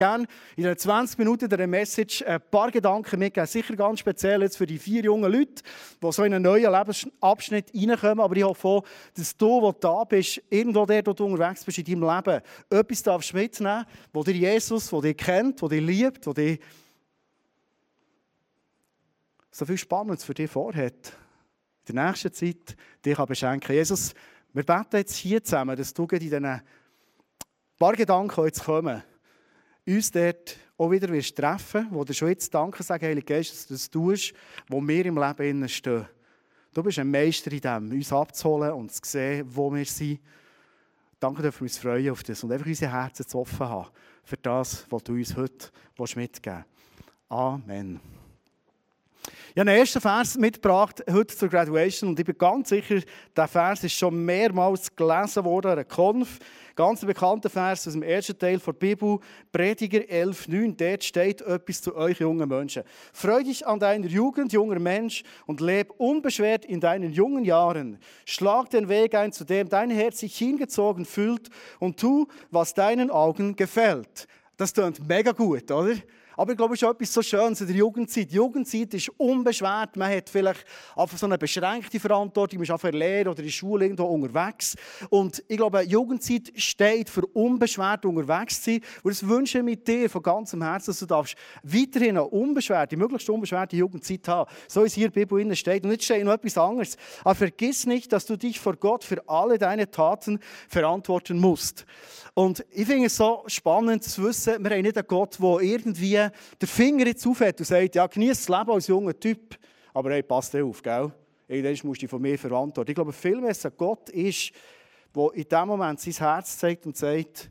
gerne in den 20 Minuten der Message ein paar Gedanken mitgeben. Sicher ganz speziell jetzt für die vier jungen Leute, die so in einen neuen Lebensabschnitt reinkommen. Aber ich hoffe auch, dass du, der da bist, irgendwo der, wo du unterwegs bist in deinem Leben, etwas darfst mitnehmen, wo dir Jesus, der dich kennt, der dich liebt, der dich so viel Spannendes für dich vorhat. In der nächsten Zeit dich beschenken Jesus, wir beten jetzt hier zusammen, dass du in diesen paar Gedanken jetzt kommen uns dort auch wieder wirst treffen wo du schon jetzt Danke sagen, Heilige Geist, dass du das tust, wo wir im Leben stehen. Du bist ein Meister in dem, uns abzuholen und zu sehen, wo wir sind. Danke, dass wir uns freuen auf das und einfach unsere Herzen zu offen haben für das, was du uns heute mitgeben willst. Amen. Ich habe einen ersten Vers mitgebracht heute zur Graduation und ich bin ganz sicher, der Vers ist schon mehrmals gelesen worden, ein Konf. Ganz bekannter Vers aus dem ersten Teil der Bibel, Prediger 11,9. Dort steht etwas zu euch jungen Menschen. Freu dich an deiner Jugend, junger Mensch, und leb unbeschwert in deinen jungen Jahren. Schlag den Weg ein, zu dem dein Herz sich hingezogen fühlt, und tu, was deinen Augen gefällt. Das klingt mega gut, oder? Aber ich glaube, es ist etwas so Schönes in der Jugendzeit. Die Jugendzeit ist unbeschwert. Man hat vielleicht einfach so eine beschränkte Verantwortung. Man ist auf der Lehre oder in der Schule irgendwo unterwegs. Und ich glaube, Jugendzeit steht für unbeschwert unterwegs zu sein. Und das wünsche ich mit dir von ganzem Herzen, dass du darfst weiterhin eine unbeschwerte, möglichst unbeschwerte Jugendzeit haben. So es hier in der Bibel steht. Und jetzt steht noch etwas anderes. Aber vergiss nicht, dass du dich vor Gott für alle deine Taten verantworten musst. Und ich finde es so spannend zu wissen, wir haben nicht einen Gott, der irgendwie den Finger jetzt aufhält und sagt, ja, genieß das Leben als junger Typ, aber hey, passt auf, gell? Irgendwann musst du von mir verantworten. Ich glaube, vielmehr ein Gott ist, der in dem Moment sein Herz zeigt und sagt,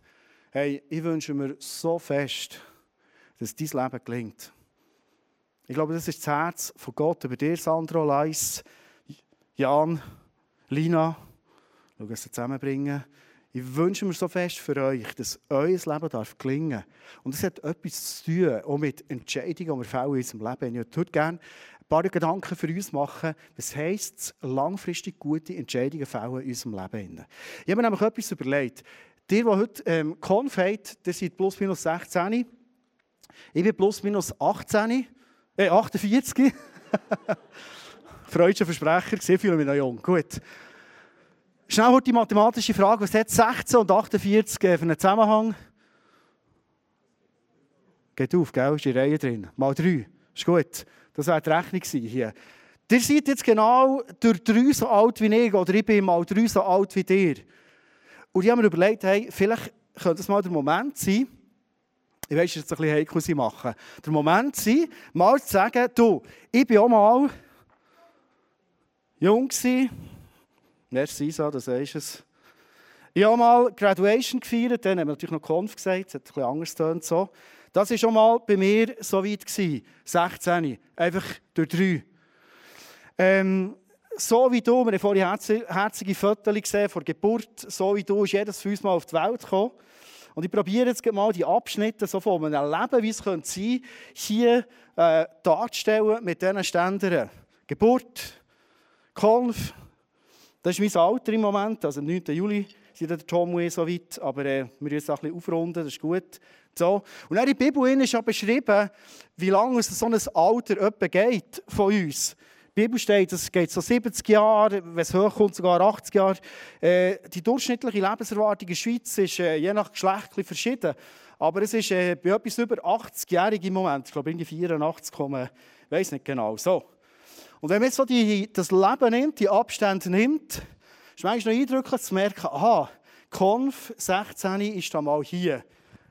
hey, ich wünsche mir so fest, dass dein Leben gelingt. Ich glaube, das ist das Herz von Gott über dir, Sandro, Leis, Jan, Lina. Schau, es zusammenbringen. Ich wünsche mir so fest für euch, dass euer Leben darf gelingen Und es hat etwas zu tun, auch mit Entscheidungen, die wir fällen in unserem Leben. Ich würde gerne ein paar Gedanken für uns machen, was heisst langfristig gute Entscheidungen fällen in unserem Leben. Ich habe mir nämlich etwas überlegt. Die, die heute ähm, Konf habt, ihr seid plus minus 16. Ich bin plus minus 18, äh, 48. Freudscher Versprecher, ich fühle mich noch jung. Gut. Schnell die mathematische Frage, was hat 16 und 48 für einen Zusammenhang? Geht auf, gell? Ist die Reihe drin. Mal 3. Ist gut. Das wäre die Rechnung hier. Ihr seid jetzt genau durch drei so alt wie ich, oder ich bin mal drei so alt wie dir. Und ich habe mir überlegt, hey, vielleicht könnte es mal der Moment sein, ich weiß, jetzt ein bisschen heikel sie machen, der Moment sein, mal zu sagen, du, ich bin auch mal jung gewesen, Merci, Isa, das ist es. Ich habe mal Graduation gefeiert, dann haben wir natürlich noch Konf gesagt, es hat bisschen anders getönt. So. Das war schon mal bei mir so weit. Gewesen. 16, einfach durch drei. Ähm, so wie du, wir haben vorhin herzige Fotos gesehen vor Geburt, so wie du ist jedes von uns mal auf die Welt gekommen. Und ich probiere jetzt mal die Abschnitte so von einem Leben, wie es sein könnte, hier äh, darzustellen mit diesen Ständern. Geburt, Konf, das ist mein Alter im Moment, also am 9. Juli sind der Tom und ich so weit, aber äh, wir müssen jetzt ein bisschen aufrunden, das ist gut. So. Und in der Bibel ist ja beschrieben, wie lange so ein Alter etwa geht von uns. Die Bibel steht, es geht so 70 Jahre, wenn es hochkommt, sogar 80 Jahre. Äh, die durchschnittliche Lebenserwartung in der Schweiz ist äh, je nach Geschlecht verschieden. Aber es ist äh, bei etwas über 80-Jährigen im Moment. Ich glaube, irgendwie 84, ich weiß nicht genau. So. Und wenn man jetzt so die, das Leben nimmt, die Abstände nimmt, ist es manchmal noch eindrücklich zu merken, aha, Konf 16 ist da mal hier.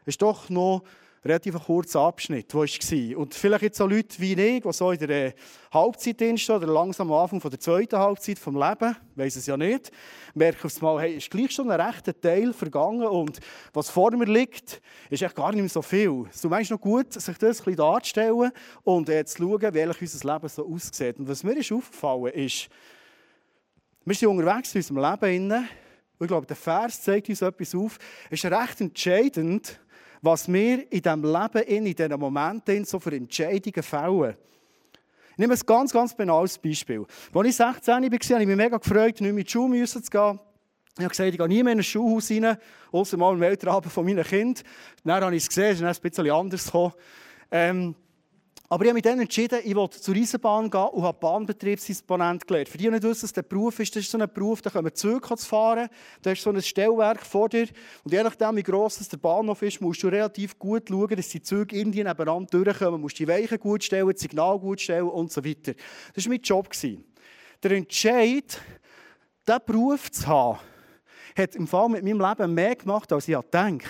Ist doch noch relativ kurzer Abschnitt, wo ich war. Und vielleicht jetzt so Leute wie ich, die so in der äh, Halbzeit stehen oder langsam am Anfang der zweiten Halbzeit vom Leben, weiß es ja nicht, merken auf einmal, hey, ist gleich schon ein rechter Teil vergangen und was vor mir liegt, ist echt gar nicht mehr so viel. Es ist manchmal noch gut, sich das ein bisschen darzustellen und äh, zu schauen, wie unser Leben so aussieht. Und was mir ist aufgefallen ist, wir sind unterwegs in unserem Leben. Und ich glaube, der Vers zeigt uns etwas auf. Es ist recht entscheidend, was wir in diesem Leben, in diesen Momenten so für Entscheidungen fällen. Ich nehme ein ganz, ganz banales Beispiel. Als ich 16 war, habe ich mich mega gefreut, nicht mehr in die Schule zu gehen. Ich habe gesagt, ich gehe nie mehr in ein Schulhaus rein, außer mal im Weltraben von meinen Kindern. Dann habe ich es gesehen, es ist ein bisschen anders gekommen. Ähm, aber ich habe mich dann entschieden, ich will zur Eisenbahn gehen und habe Bahnbetriebsdisponent gelernt. Für die, die nicht wissen, was der Beruf ist, das ist so ein Beruf, da können Züge zu fahren, da hast so ein Stellwerk vor dir und je nachdem, wie gross der Bahnhof ist, musst du relativ gut schauen, dass die Züge irgendwie nebeneinander durchkommen, du musst die Weichen gut stellen, das Signal gut stellen und so weiter. Das war mein Job. Der Entscheid, diesen Beruf zu haben, hat im Fall mit meinem Leben mehr gemacht, als ich gedacht habe.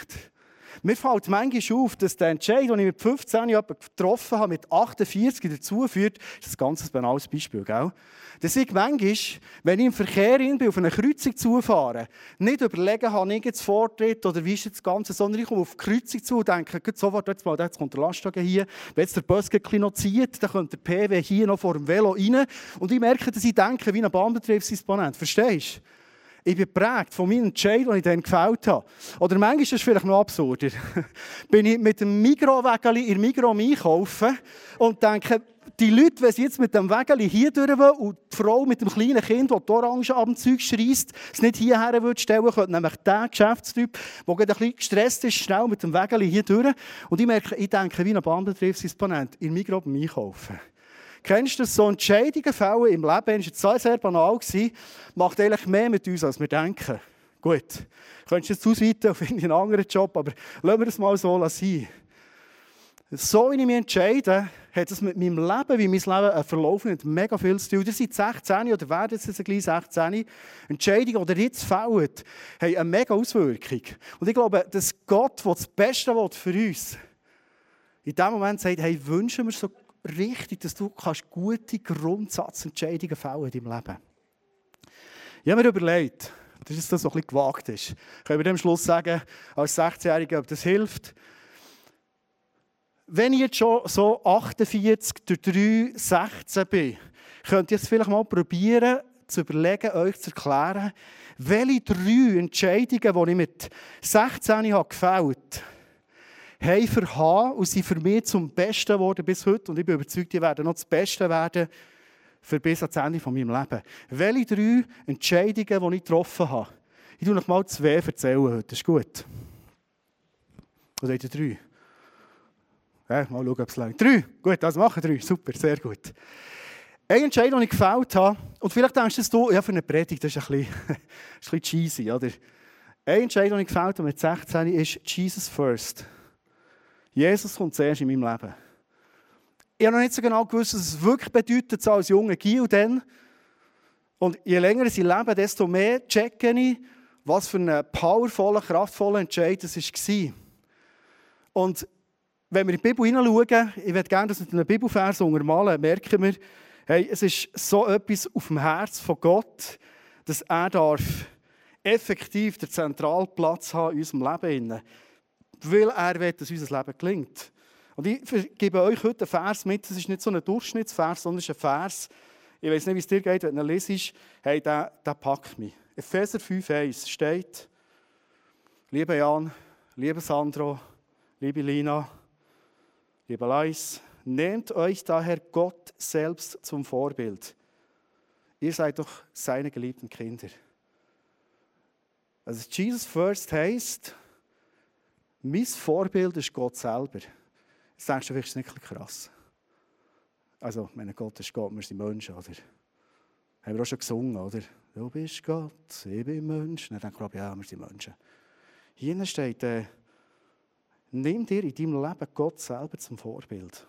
Mir fällt manchmal auf, dass der Entscheid, den ich mit 15 Jahren getroffen habe, mit 48 dazu führt, das ist ein ganz banales Beispiel, gell? Dass ich manchmal, wenn ich im Verkehr bin, auf eine Kreuzung zufahre, nicht überlegen habe, ich jetzt Vortritt oder wie ist das Ganze, sondern ich komme auf die Kreuzung zu und denke, sofort, jetzt, mal, jetzt kommt der Lastwagen hier, wenn der Bus noch zieht, dann kommt der PW hier noch vor dem Velo rein und ich merke, dass ich denke wie ein Bahnbetriebsdisponent. Verstehst du? Ich bin geprägt von meinem Entscheid, den ich dann gefällt habe. Oder manchmal ist es vielleicht noch absurder. bin ich mit dem Mikro-Wägeli in Migro einkaufen und denke, die Leute, wenn sie jetzt mit dem Wägeli hier durch wollen und die Frau mit dem kleinen Kind, das die Orange am Zeug schreist, es nicht hierher würde stellen, könnte nämlich der Geschäftstyp, der ein bisschen gestresst ist, schnell mit dem Wägeli hier durch. Und ich merke, ich denke wie ein Bahnbetriebsdisponent in Migro beim Einkaufen. Kennst du das? So Entscheidungen fällen im Leben, das war sehr, banal, gewesen, macht eigentlich mehr mit uns, als wir denken. Gut, könntest du jetzt ausweiten auf einen anderen Job, aber lassen wir das mal so sein. So wie ich mich entscheide, hat es mit meinem Leben, wie mein Leben äh, verlaufen hat, mega viel zu tun. Ihr seid 16 oder werden jetzt gleich 16. Entscheidungen, die jetzt fällen, haben eine mega Auswirkung. Und ich glaube, dass Gott, der das Beste will für uns, in dem Moment sagt, hey, wünschen wir so richtig, dass du kannst gute Grundsatzentscheidungen fällen in deinem Leben. Ich habe mir überlegt, dass das so ein bisschen gewagt ist. Können wir am Schluss sagen, als 16-Jähriger, ob das hilft? Wenn ich jetzt schon so 48 durch 3, 16 bin, könnt ihr es vielleicht mal probieren, zu überlegen, euch zu erklären, welche drei Entscheidungen, die ich mit 16 habe gefällt habe, haben für H und sind für mich zum Besten geworden bis heute. Und ich bin überzeugt, die werden noch das Beste werden für bis ans Ende von meinem Leben. Welche drei Entscheidungen, die ich getroffen habe? Ich tue noch mal zwei erzählen heute. Das ist gut. Oder habt drei? Ja, mal schauen, ob es langt. Drei. Gut, also machen drei. Super, sehr gut. Eine Entscheidung, die ich gefällt habe, und vielleicht denkst du, ja, für eine Predigt, das ist ein bisschen, ein bisschen cheesy, oder? Eine Entscheidung, die ich gefällt habe mit 16 ist Jesus first. Jesus kommt zuerst in meinem Leben. Ich habe noch nicht so genau gewusst, was es wirklich bedeutet, so als junger Gil dann. Und je länger ich lebe, desto mehr checke ich, was für ein powervoller, kraftvoller Entscheid das war. Und wenn wir in die Bibel hineinschauen, ich würde gerne das mit einem Bibelvers untermalen, merken wir, hey, es ist so etwas auf dem Herz von Gott, dass er darf effektiv den zentralen Platz haben in unserem Leben weil er will, dass unser Leben gelingt. Und ich gebe euch heute einen Vers mit, das ist nicht so ein Durchschnittsvers, sondern ist ein Vers, ich weiß nicht, wie es dir geht, wenn du ihn liest, hey, der, der packt mich. Epheser 5,1 steht, liebe Jan, liebe Sandro, liebe Lina, liebe Leis, nehmt euch daher Gott selbst zum Vorbild. Ihr seid doch seine geliebten Kinder. Also Jesus First heißt, mein Vorbild ist Gott selber. Jetzt denkst du, das ist nicht krass. Also, meine Gott ist Gott, wir sind Menschen, oder? Haben wir auch schon gesungen, oder? Du bist Gott, ich bin Mensch. Dann denke ich, ja, wir sind Menschen. Hier steht, äh, nimm dir in deinem Leben Gott selber zum Vorbild.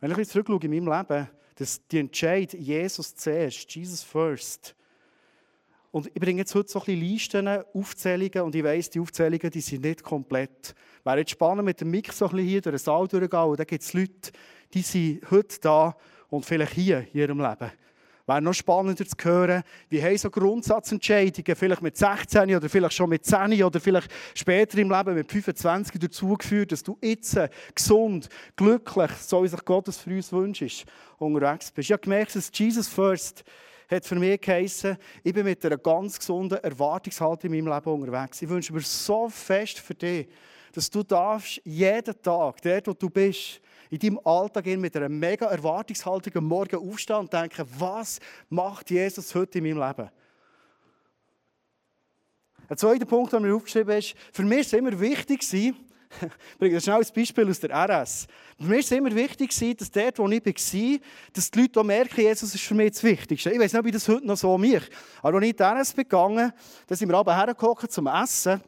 Wenn ich zurückschaue in meinem Leben, dass die Entscheid Jesus zuerst, Jesus first, und ich bringe jetzt heute so ein bisschen Listen, Aufzählungen und ich weiss, die Aufzählungen die sind nicht komplett. Wäre jetzt spannend mit dem Mix so ein bisschen hier durch den Saal durchgehen und da gibt es Leute, die sind heute da und vielleicht hier in ihrem Leben. Wäre noch spannender zu hören, wie haben so Grundsatzentscheidungen, vielleicht mit 16 oder vielleicht schon mit 10 oder vielleicht später im Leben mit 25 dazu geführt, dass du jetzt gesund, glücklich, so wie sich Gottes für uns wünscht, unterwegs bist. Ich habe gemerkt, dass Jesus First hat für mich geheissen, ich bin mit einer ganz gesunden Erwartungshaltung in meinem Leben unterwegs. Ich wünsche mir so fest für dich, dass du darfst jeden Tag, dort wo du bist, in deinem Alltag mit einer mega Erwartungshaltung am Morgen aufstehen und denken, was macht Jesus heute in meinem Leben? Ein zweiter Punkt, den mir aufgeschrieben ist, für mich war es immer wichtig, ich bringe schnell ein Beispiel aus der RS. Mich war es immer wichtig, dass dort, wo ich war, dass die Leute auch merken, Jesus ist für mich das Wichtigste. Ich weiß nicht, ob ich das heute noch so mich. Aber als ich in die RS begangen bin, sind wir aber hergekommen zum Essen.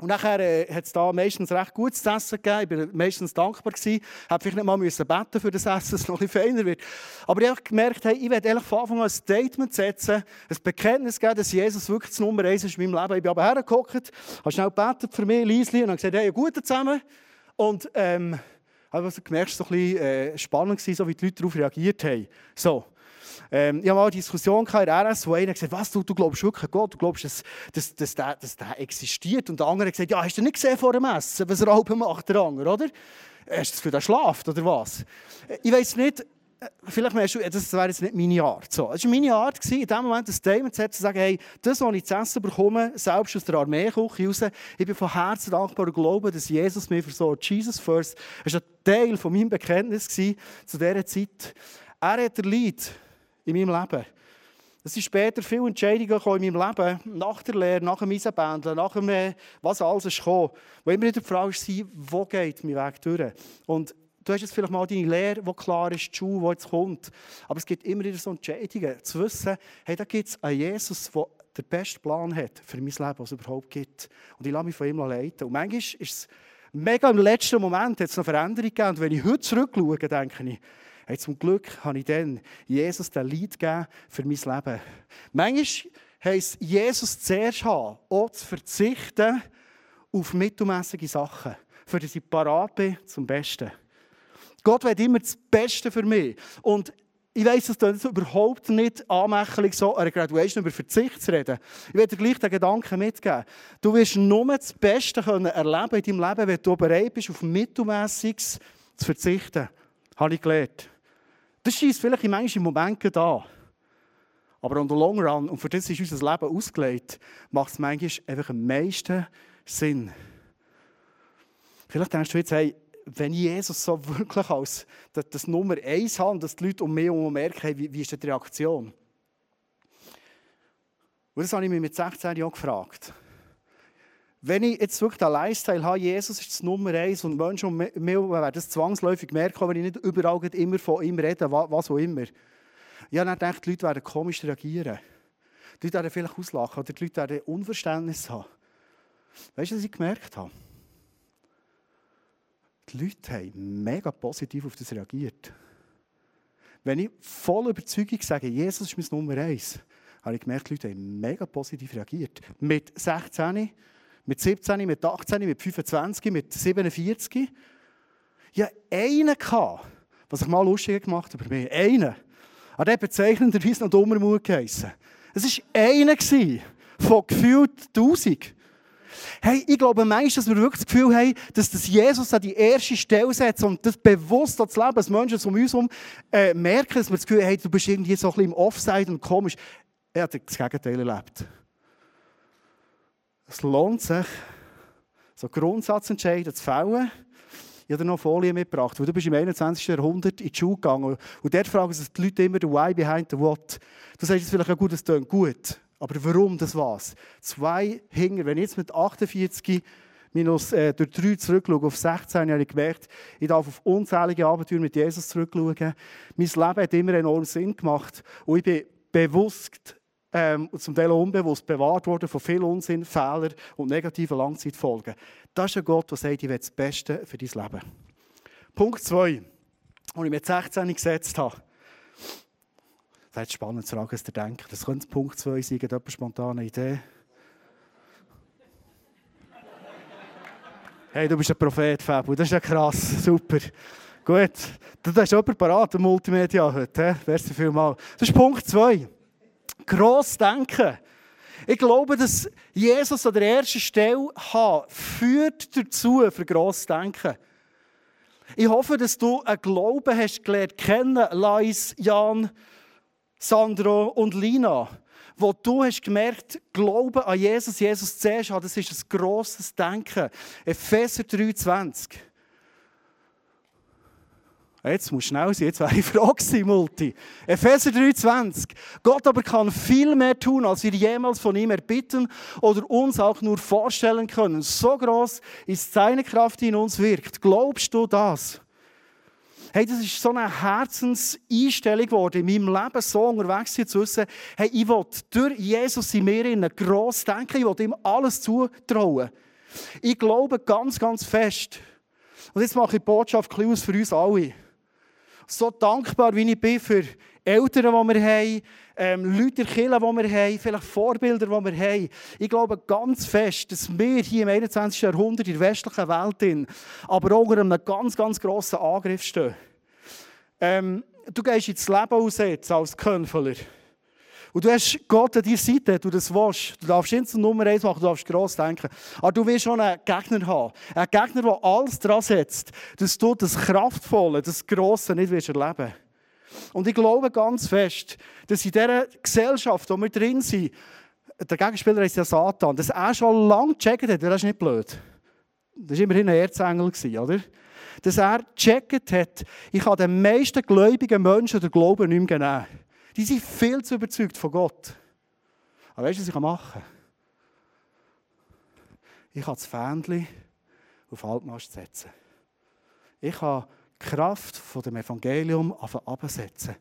Und nachher äh, hat es da meistens recht gutes Essen gegeben. Ich war meistens dankbar. Ich habe vielleicht nicht mal müssen beten für das Essen, dass es noch ein bisschen feiner wird. Aber ich habe gemerkt, hey, ich werde von Anfang an ein Statement setzen, ein Bekenntnis geben, dass Jesus wirklich das Nummer eins ist in meinem Leben. Ich bin aber hergekommen, habe schnell gebetet für mich, Liesli, und habe gesagt, hey, guten zusammen. Und ähm, also gemerkt, es war so ein bisschen äh, spannend, so wie die Leute darauf reagiert haben. So. Ähm, ich habe mal eine Diskussion in der RS, wo einer gesagt hat, du, du glaubst wirklich an Gott, du glaubst, dass, dass, dass, der, dass der existiert. Und der andere hat gesagt, ja, hast du nicht gesehen vor dem Essen, was er halb macht, der andere, oder? Hast du das für den schlaft, oder was? Ich weiß nicht, vielleicht merkst du, das wäre jetzt nicht meine Art. So, es war meine Art, in dem Moment ein Statement zu sagen, hey, das, was ich zu essen bekomme, selbst aus der Armeeküche raus, ich bin von Herzen dankbar und glaube, dass Jesus mich versorgt. Jesus first. Das war ein Teil von meinem Bekenntnis zu dieser Zeit. Er hat der Leid in meinem Leben. Es sind später viele Entscheidungen in meinem Leben, nach der Lehre, nach dem Eisenbändeln, nach dem, äh, was alles ist gekommen, wo immer wieder die Frage war, wo geht mein Weg durch? Und du hast jetzt vielleicht mal deine Lehre, die klar ist, die Schule, die jetzt kommt. Aber es gibt immer wieder so Entscheidungen, zu wissen, hey, da gibt es einen Jesus, der den besten Plan hat für mein Leben, was es überhaupt gibt. Und ich lasse mich von ihm leiten. Und manchmal ist es mega im letzten Moment, hat es noch Veränderungen gegeben. Und wenn ich heute zurückschaue, denke ich, Hey, zum Glück habe ich dann Jesus den Lied gegeben für mein Leben. Manchmal heisst Jesus zuerst haben, auch zu verzichten auf mittelmäßige Sachen, für die ich parat bin zum Besten. Gott will immer das Beste für mich. Und ich weiss, es ist überhaupt nicht anmächtig, so an einer Graduation über Verzicht zu reden. Ich werde dir gleich den Gedanken mitgeben. Du wirst nur das Beste können erleben in deinem Leben, wenn du bereit bist, auf Mittelmäßiges zu verzichten. Habe ich gelernt. Das schießt vielleicht in manchen Momenten da. Aber on the long run, und für das ist unser Leben ausgelegt, macht es manchmal einfach am meisten Sinn. Vielleicht denkst du jetzt, hey, wenn Jesus so wirklich als das, das Nummer eins hat, dass die Leute um mich herum merken, hey, wie, wie ist die Reaktion? Und das habe ich mich mit 16 Jahren gefragt. Wenn ich jetzt wirklich den Lifestyle habe, Jesus ist das Nummer eins und Menschen werden das zwangsläufig merken, wenn ich nicht überall immer von ihm rede, was auch immer. Ja, dann denke ich, die Leute werden komisch reagieren. Die Leute werden vielleicht auslachen oder die Leute werden Unverständnis haben. Weißt du, was ich gemerkt habe? Die Leute haben mega positiv auf das reagiert. Wenn ich voll Überzeugung sage, Jesus ist mein Nummer eins, habe ich gemerkt, die Leute haben mega positiv reagiert. Mit 16 mit 17, mit 18, mit 25, mit 47. Ja, einen gehabt, was ich mal lustig gemacht habe über mich. Einen. An dem bezeichnenderweise noch dummer Mut geheissen. Es war einer von gefühlt 1000. Hey, ich glaube manchmal, dass wir wirklich das Gefühl haben, dass das Jesus an die erste Stelle setzt und das bewusst das Leben, dass Menschen um uns herum äh, merken, dass wir das Gefühl haben, hey, du bist irgendwie so ein bisschen im Offside und komisch. Er hat das Gegenteil erlebt. Es lohnt sich, so Grundsatzentscheidungen zu fällen. Ich habe noch Folie mitgebracht, weil du bist im 21. Jahrhundert in die Schule gegangen und dort fragen sich die Leute immer, the why behind the what. Du sagst jetzt vielleicht, ja gut, das klingt gut, aber warum das was? Zwei Hinger, wenn ich jetzt mit 48 minus äh, durch 3 zurückschaue, auf 16 habe ich gemerkt, ich darf auf unzählige Abenteuer mit Jesus zurückschauen. Mein Leben hat immer enorm Sinn gemacht und ich bin bewusst ähm, und zum Teil unbewusst bewahrt worden von viel Unsinn, Fehlern und negativen Langzeitfolgen. Das ist ein Gott, der sagt, ich will das Beste für dein Leben. Punkt 2, den ich mit 16 gesetzt habe. Das ist spannend zu fragen, was ihr denkt. Das könnte Punkt 2 sein, eine spontane Idee. Hey, du bist ein Prophet, Fabu. Das ist ja krass. Super. Gut. Du hast jemanden parat, der Multimedia heute. Merci vielmals. Das ist Punkt 2 gross denken. Ich glaube, dass Jesus an der ersten Stelle hat, führt dazu, für gross denken. Ich hoffe, dass du einen Glauben hast gelernt kennen, Lais, Jan, Sandro und Lina, wo du hast gemerkt, Glauben an Jesus, Jesus zuerst haben, das ist ein grosses Denken. Epheser 3,20. Jetzt muss schnell sein, jetzt wäre ich froh gewesen, Multi. Epheser 3,20. Gott aber kann viel mehr tun, als wir jemals von ihm erbitten oder uns auch nur vorstellen können. So groß ist seine Kraft, die in uns wirkt. Glaubst du das? Hey, das ist so eine Herzenseinstellung geworden, in meinem Leben so unterwegs zu wissen, hey, ich will durch Jesus in mir in gross denken, ich will ihm alles zutrauen. Ich glaube ganz, ganz fest. Und jetzt mache ich die Botschaft für uns alle so dankbar, wie ich bin für Eltern, die wir haben, ähm, Leute in die wir haben, vielleicht Vorbilder, die wir haben. Ich glaube ganz fest, dass wir hier im 21. Jahrhundert in der westlichen Welt, aber auch unter einem ganz, ganz grossen Angriff stehen. Ähm, du gehst ins Leben aus als Könfeler. Und du hast Gott an deiner Seite, du das willst. Du darfst nicht zur Nummer eins machen, du darfst gross denken. Aber du willst schon einen Gegner haben. Einen Gegner, der alles dran setzt, dass du das Kraftvolle, das Grosse nicht willst erleben Und ich glaube ganz fest, dass in dieser Gesellschaft, wo wir drin sind, der Gegenspieler ist ja Satan, dass er schon lange gecheckt hat, weil er ist nicht blöd. Das war immerhin ein Erzengel, oder? Dass er gecheckt hat, ich kann den meisten gläubigen Menschen den Glauben nicht mehr geben. Die sind viel zu überzeugt von Gott. Aber weißt du, was ich machen kann? Ich kann das Fähnchen auf Halbmast setzen. Ich kann die Kraft von dem Evangelium absetzen.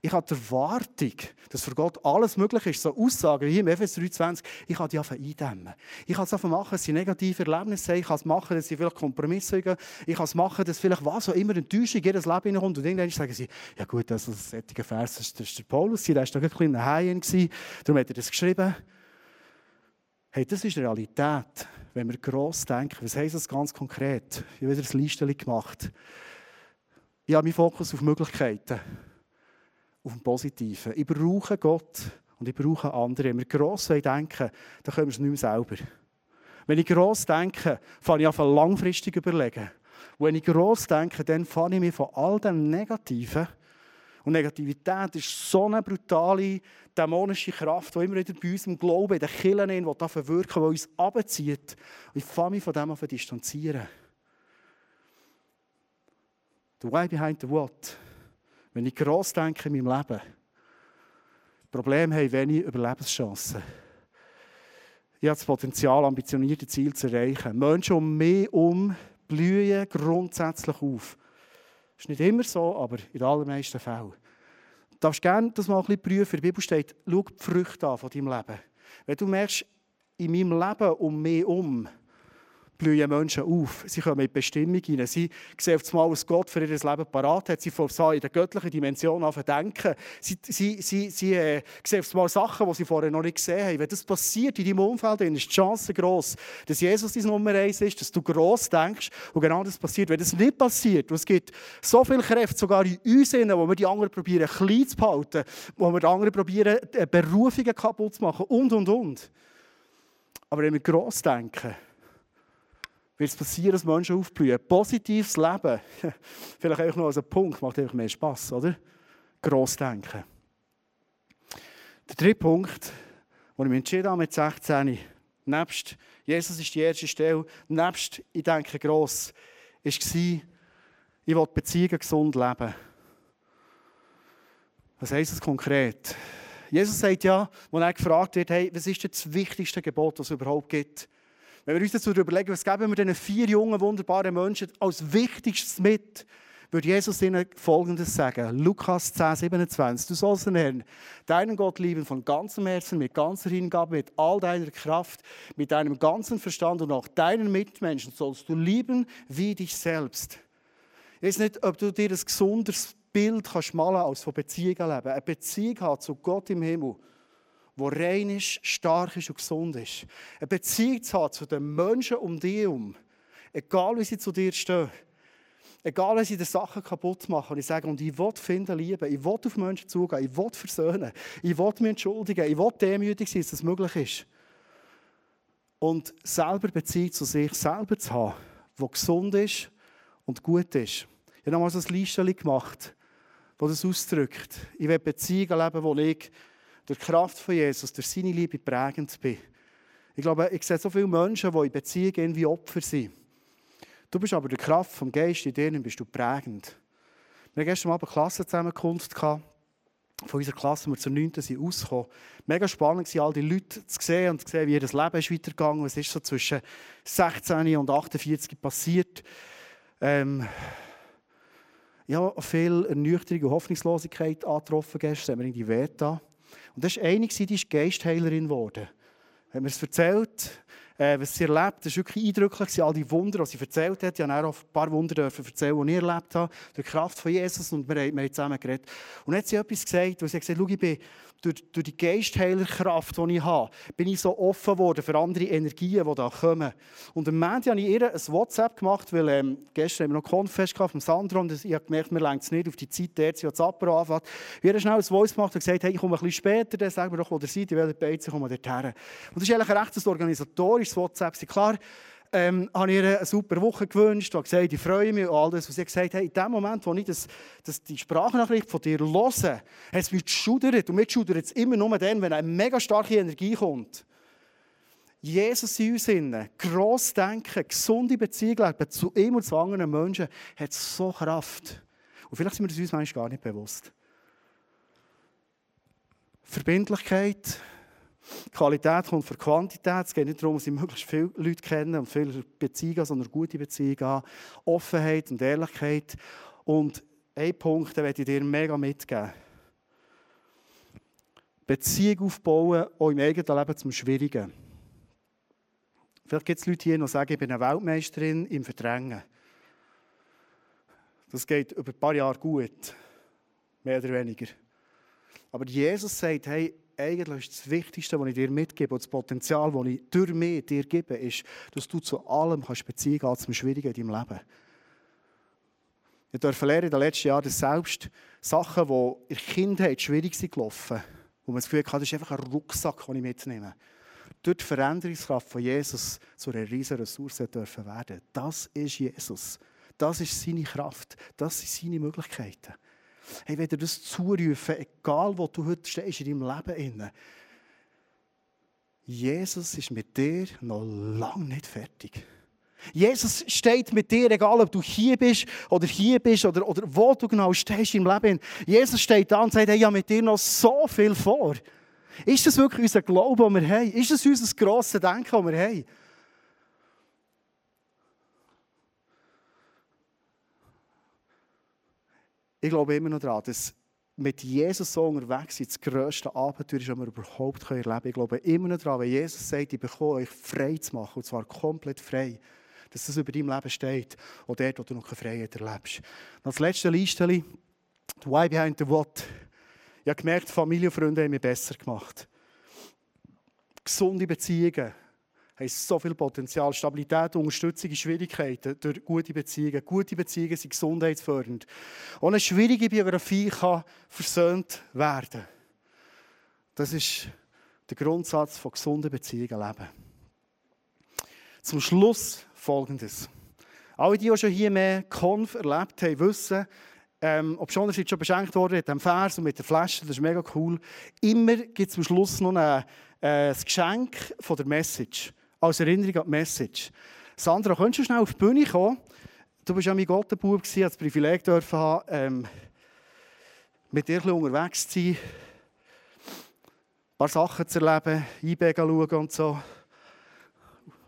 Ich habe die Erwartung, dass für Gott alles möglich ist. So Aussagen wie im Epheser 3,20, ich kann die einfach eindämmen. Ich kann es einfach machen, dass sie negative Erlebnisse haben. Ich kann es machen, dass sie vielleicht Kompromisse haben. Ich kann es machen, dass vielleicht was auch immer Enttäuschung in jedes Leben hineinkommt. Und irgendwann sagen sie, ja gut, das ist ein Vers, das ist der Paulus, der war doch ein kleiner Haien, darum hat er das geschrieben. Hey, das ist Realität, wenn wir gross denken. Was heisst das ganz konkret? Ich habe wieder ein Listchen gemacht. Ich habe meinen Fokus auf Möglichkeiten auf dem Positiven. Ich brauche Gott und ich brauche andere. Wenn wir gross denken, dann können wir es nicht mehr selber. Wenn ich gross denke, fange ich an langfristig überlegen. Und wenn ich gross denke, dann fange ich mich von all dem Negativen und Negativität ist so eine brutale, dämonische Kraft, die immer wieder bei uns im Glauben, in den Kirchen, die da verwirken, die uns abzieht. Und ich fange mich von dem an zu distanzieren. The why behind the what? Wenn ich gross denke in meinem Leben, Problem haben wenig Überlebenschancen. Ich habe das Potenzial, ambitionierte Ziele zu erreichen. Menschen um mich herum blühen grundsätzlich auf. Das ist nicht immer so, aber in den allermeisten Fällen. Du darfst gerne das mal ein bisschen prüfen. In der Bibel steht, schau die Früchte an von deinem Leben. Wenn du merkst, in meinem Leben um mich herum blühen Menschen auf. Sie kommen in die Bestimmung hinein. Sie sehen auf einmal, was Gott für ihr Leben parat hat. Sie fangen in der göttlichen Dimension an zu denken. Sie, sie, sie, sie äh, sehen auf einmal Sachen, die sie vorher noch nicht gesehen haben. Wenn das passiert in deinem Umfeld, dann ist die Chance gross, dass Jesus dein Nummer eins ist, dass du gross denkst und genau das passiert. Wenn das nicht passiert, es gibt so viel Kräfte, sogar in uns, wo wir die anderen probieren, klein zu behalten, wo wir die anderen probieren, äh, Berufungen kaputt zu machen und, und, und. Aber wenn wir gross denken, wird es passieren, dass Menschen aufblühen. Positives Leben, vielleicht auch noch als Punkt, macht einfach mehr Spass, oder? Gross denken. Der dritte Punkt, den ich mich entschieden habe mit 16, nebst Jesus ist die erste Stelle, nebst ich denke gross, war, ich will Beziehungen gesund leben. Was heisst das konkret? Jesus sagt ja, als er gefragt wird, hey, was ist das wichtigste Gebot, das es überhaupt gibt? Wenn wir uns dazu überlegen, was geben wir diesen vier jungen, wunderbaren Menschen als Wichtigstes mit, würde Jesus ihnen Folgendes sagen. Lukas 10, 27. Du sollst den Herrn, deinen Gott lieben von ganzem Herzen, mit ganzer Hingabe, mit all deiner Kraft, mit deinem ganzen Verstand und auch deinen Mitmenschen sollst du lieben wie dich selbst. Ich weiß nicht, ob du dir ein gesundes Bild kannst malen als von Beziehungen leben. Eine Beziehung hat zu Gott im Himmel wo rein ist, stark ist und gesund ist. Eine Beziehung zu haben zu den Menschen um dich herum. Egal wie sie zu dir stehen. Egal, wenn sie die Sachen kaputt machen. Und ich sage, und ich will finden, lieben. Ich will auf Menschen zugehen. Ich will versöhnen. Ich will mich entschuldigen. Ich will demütig sein, dass das möglich ist. Und selber Beziehung zu sich selber zu haben, die gesund ist und gut ist. Ich habe so ein Listchen gemacht, das das ausdrückt. Ich will Beziehungen leben, wo ich durch die Kraft von Jesus, durch seine Liebe prägend bin. Ich glaube, ich sehe so viele Menschen, die in Beziehungen irgendwie Opfer sind. Du bist aber durch die Kraft vom Geist in dir, bist du prägend. Wir hatten gestern Abend eine Klassenzusammenkunft. Von unserer Klasse, wir zur 9. sind ausgekommen. Mega spannend war, all die Leute zu sehen und zu sehen, wie ihr Leben ist weitergegangen ist. Was ist so zwischen 16 und 48 passiert. Ähm, ja, viel Ernüchterung und Hoffnungslosigkeit angetroffen gestern. Haben wir in die Veta. Und das war eine, die ist Geistheilerin geworden. Haben mir es erzählt, äh, was sie erlebt. Das war wirklich eindrücklich, all die Wunder, die sie erzählt hat. Ich durfte auch ein paar Wunder erzählen, die ich erlebt habe, durch die Kraft von Jesus. Und wir, haben zusammen geredet. Und dann hat sie etwas gesagt, wo sie gesagt hat, ich bin durch, durch die Geistheilerkraft, die ich habe, bin ich so offen geworden für andere Energien, die da kommen. Und am Montag habe ich ihr ein WhatsApp gemacht, weil ähm, gestern haben wir noch Konfest vom Sandro und ich habe gemerkt, mir längt es nicht auf die Zeit, der sie das Apero anfängt. Wir haben schnell ein Voice gemacht und gesagt, hey, ich komme ein bisschen später, dann sagen wir doch, wo ihr seid, in welcher Beize kommen wir dorthin. Und das ist eigentlich ein recht organisatorisches WhatsApp. Klar, ähm, habe ich ihr eine super Woche gewünscht und gesagt, ich freue mich und all das. Und sie hat gesagt, hey, in dem Moment, wo ich das, das, die Sprachnachricht von dir höre, hat es mich geschudert. Und mir schudert es immer nur dann, wenn eine mega starke Energie kommt. Jesus in uns innen, gross denken, gesunde Beziehungen zu ihm und zu anderen Menschen, hat so Kraft. Und vielleicht sind wir das uns manchmal gar nicht bewusst. Verbindlichkeit, Qualität kommt für Quantität. Es geht nicht darum, dass ich möglichst viele Leute kennen und viele Beziehungen, sondern gute Beziehungen haben. Offenheit und Ehrlichkeit. Und ein Punkt, den ich dir mega mitgeben. Beziehung aufbauen, auch im eigenen Leben zum Schwierigen. Vielleicht gibt es Leute hier, die sagen, ich bin eine Weltmeisterin im Verdrängen. Das geht über ein paar Jahre gut, mehr oder weniger. Aber Jesus sagt, hey, eigentlich das Wichtigste, was ich dir mitgebe, und das Potenzial, das ich durch mich dir gebe, ist, dass du zu allem kannst Beziehung haben zum Schwierigen in deinem Leben. Ich durfte lernen in den letzten Jahren, dass selbst Sachen, die in der Kindheit schwierig sind gelaufen, wo man das Gefühl hat, das ist einfach ein Rucksack, den ich mitnehme. Durch die Veränderungskraft von Jesus zu einer riesigen Ressource dürfen werden. Das ist Jesus. Das ist seine Kraft. Das sind seine Möglichkeiten. Hey, wenn dir das zurufen, egal wo du heute stehst in deinem Leben, Jesus ist mit dir noch lange nicht fertig. Jesus steht mit dir, egal ob du hier bist oder hier bist oder, oder wo du genau stehst im Leben. Jesus steht da und sagt, hey, ich habe mit dir noch so viel vor. Ist das wirklich unser Glaube, den wir haben? Ist das unser grosses Denken, das wir haben? Ich glaube immer noch daran, dass mit Jesus so unterwegs sein, das grösste Abenteuer ist, das wir überhaupt erleben können. Ich glaube immer noch daran, wenn Jesus sagt, ich bekomme euch frei zu machen, und zwar komplett frei, dass das über deinem Leben steht, und dort, wo du noch keine Freiheit erlebst. Und das letzte Listchen, Why Behind the What. Ich habe gemerkt, Familie und Freunde haben mich besser gemacht. Gesunde Beziehungen, haben so viel Potenzial. Stabilität, Unterstützung in Schwierigkeiten durch gute Beziehungen. Gute Beziehungen sind gesundheitsfördernd. Und eine schwierige Biografie kann versöhnt werden. Das ist der Grundsatz von gesunden Beziehungen leben. Zum Schluss folgendes. Alle, die schon hier mehr Konf erlebt haben, wissen, ähm, ob schon schon beschenkt worden mit dem Vers und mit der Flasche, das ist mega cool. Immer gibt es zum Schluss noch ein, äh, Geschenk von der Message als Erinnerung an die Message. Sandra, könntest du schnell auf die Bühne kommen? Du bist ja mein Gottenbub, hast das Privileg haben, ähm, mit dir unterwegs zu sein, ein paar Sachen zu erleben, IB schauen und so.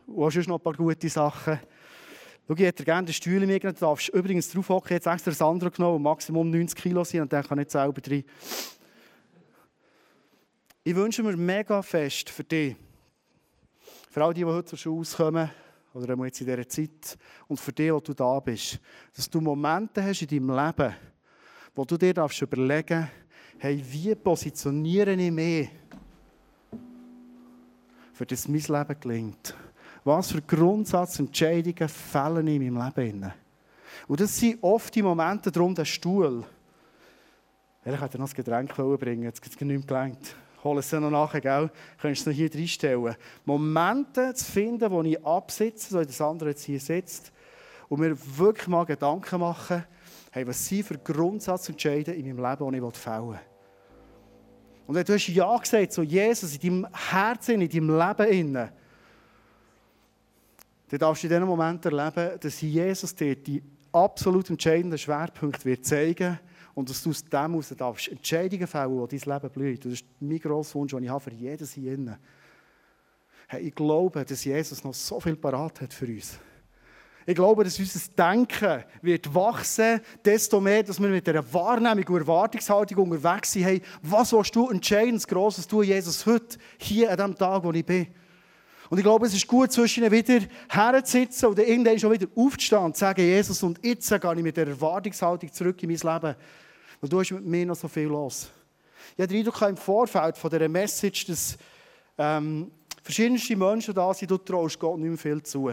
Und auch noch ein paar gute Sachen. Schau, ich hätte gerne den Stuhl mitgenommen. Du darfst übrigens drauf hocken, jetzt extra Sandra genommen Maximum 90 Kilo sein und dann kann ich nicht selber drin. Ich wünsche mir mega fest für dich, für all die, die heute zur Schule kommen, oder jetzt in dieser Zeit, und für die, wo du da bist, dass du Momente hast in deinem Leben, wo du dir darfst überlegen hey, wie positioniere ich mich, für das mein Leben gelingt? Was für Grundsatzentscheidungen fällen in meinem Leben? Und das sind oft die Momente, darum der Stuhl. Ich hätte noch ein Getränk bringen, jetzt hat es nicht gelangt hol es dann noch nachher, gell? Könntest du noch hier reinstellen. Momente zu finden, wo ich absitze, so wie das andere jetzt hier sitzt, und mir wirklich mal Gedanken machen, hey, was sind für Grundsatzentscheide in meinem Leben, die ich fällen will. Und wenn du hast Ja gesagt zu Jesus in deinem Herzen, in deinem Leben, dann darfst du in diesem Moment erleben, dass Jesus dir die absolut entscheidenden Schwerpunkt wird zeigen und dass du aus dem heraus darfst Entscheidungen fällen, die dein Leben blüht. Das ist mein grosser Wunsch, den ich habe für jedes hier drin. Hey, ich glaube, dass Jesus noch so viel parat hat für uns. Ich glaube, dass unser Denken wird wachsen, desto mehr, dass wir mit einer Wahrnehmung und Erwartungshaltung unterwegs sind. Hey, was willst du entscheidend Grosses tun, Jesus, heute, hier an dem Tag, wo ich bin? Und ich glaube, es ist gut, zwischen ihnen wieder herzusitzen und irgendwann schon wieder aufzustehen und zu sagen, Jesus, und jetzt gehe ich mit der Erwartungshaltung zurück in mein Leben. Weil du hast mit mir noch so viel los. Ich habe den Eindruck im Vorfeld von dieser Message, dass ähm, verschiedenste Menschen da sind, du traust Gott nicht mehr viel zu.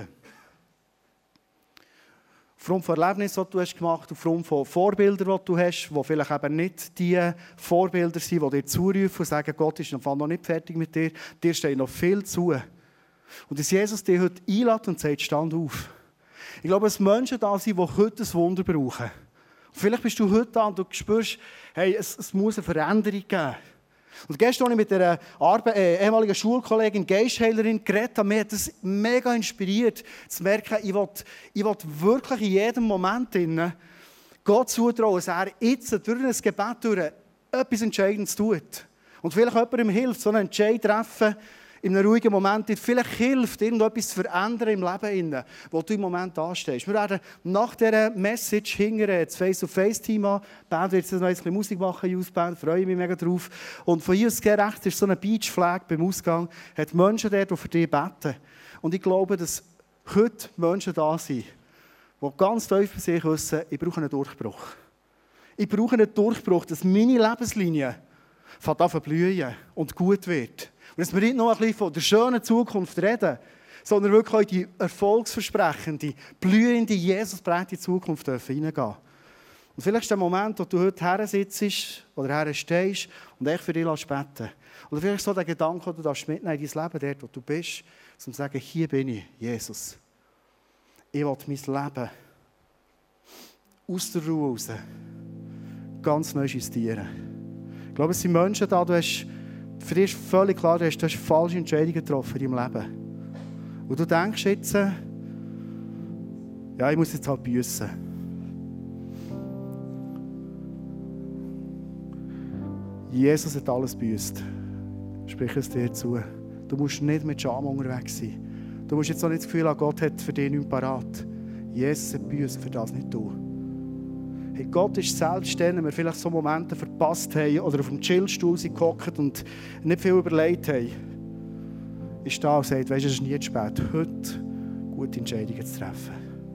Aufgrund von Erlebnissen, die du hast gemacht hast, aufgrund von Vorbildern, die du hast, die vielleicht eben nicht die Vorbilder sind, die dir zurufen und sagen, Gott ist noch nicht fertig mit dir, dir steht noch viel zu. Und dass Jesus dich heute einlädt und sagt, stand auf. Ich glaube, dass Menschen da sind, die heute ein Wunder brauchen. Und vielleicht bist du heute da und du spürst, hey, es, es muss eine Veränderung geben. Und gestern habe ich mit einer Arbe äh, ehemaligen Schulkollegin, Geistheilerin, geredet. Mir hat das mega inspiriert, zu merken, ich will, ich will wirklich in jedem Moment innen Gott zutrauen, dass er jetzt durch ein Gebet durch etwas Entscheidendes tut. Und vielleicht jemandem hilft, so einen Entscheid treffen, in einem ruhigen Moment dir vielleicht hilft, irgendetwas zu verändern im Leben, wo du im Moment anstehst. Wir werden nach dieser Message hingern, das Face-to-Face-Team an. Die Band wird jetzt noch ein bisschen Musik machen, Youth-Band, freue mich mega drauf. Und von hier aus rechts ist so eine Beach-Flag beim Ausgang, hat Menschen dort, die für dich beten. Und ich glaube, dass heute Menschen da sind, die ganz tief bei sich wissen, ich brauche einen Durchbruch. Ich brauche einen Durchbruch, dass meine Lebenslinie von an blühen und gut wird. Und dass wir nicht nur ein bisschen von der schönen Zukunft reden, sondern wirklich auch in die erfolgsversprechende, blühende, Jesus prägte Zukunft dürfen hineingehen. Und vielleicht ist der Moment, wo du heute her sitzt oder her stehst und echt für dich beten Oder vielleicht so der Gedanke, den du darfst mitnehmen in dein Leben, dort, wo du bist, um zu sagen, hier bin ich, Jesus. Ich will mein Leben aus der Ruhe raus ganz neu justieren. Ich glaube, es sind Menschen da, du hast für dich ist völlig klar, du hast, du hast falsche Entscheidungen getroffen in deinem Leben. Und du denkst jetzt, ja, ich muss jetzt halt büssen. Jesus hat alles büßt. Sprich es dir zu. Du musst nicht mit Scham unterwegs sein. Du musst jetzt auch nicht das Gefühl haben, Gott hat für dich nichts parat. Jesus hat büßt, für das nicht du. Hey, Gott ist selbst dann, wenn wir vielleicht so Momente verpasst haben oder auf dem Chillstuhl sind und nicht viel überlegt haben, ist da und sagt, weißt du, es ist nie zu spät, heute gute Entscheidungen zu treffen.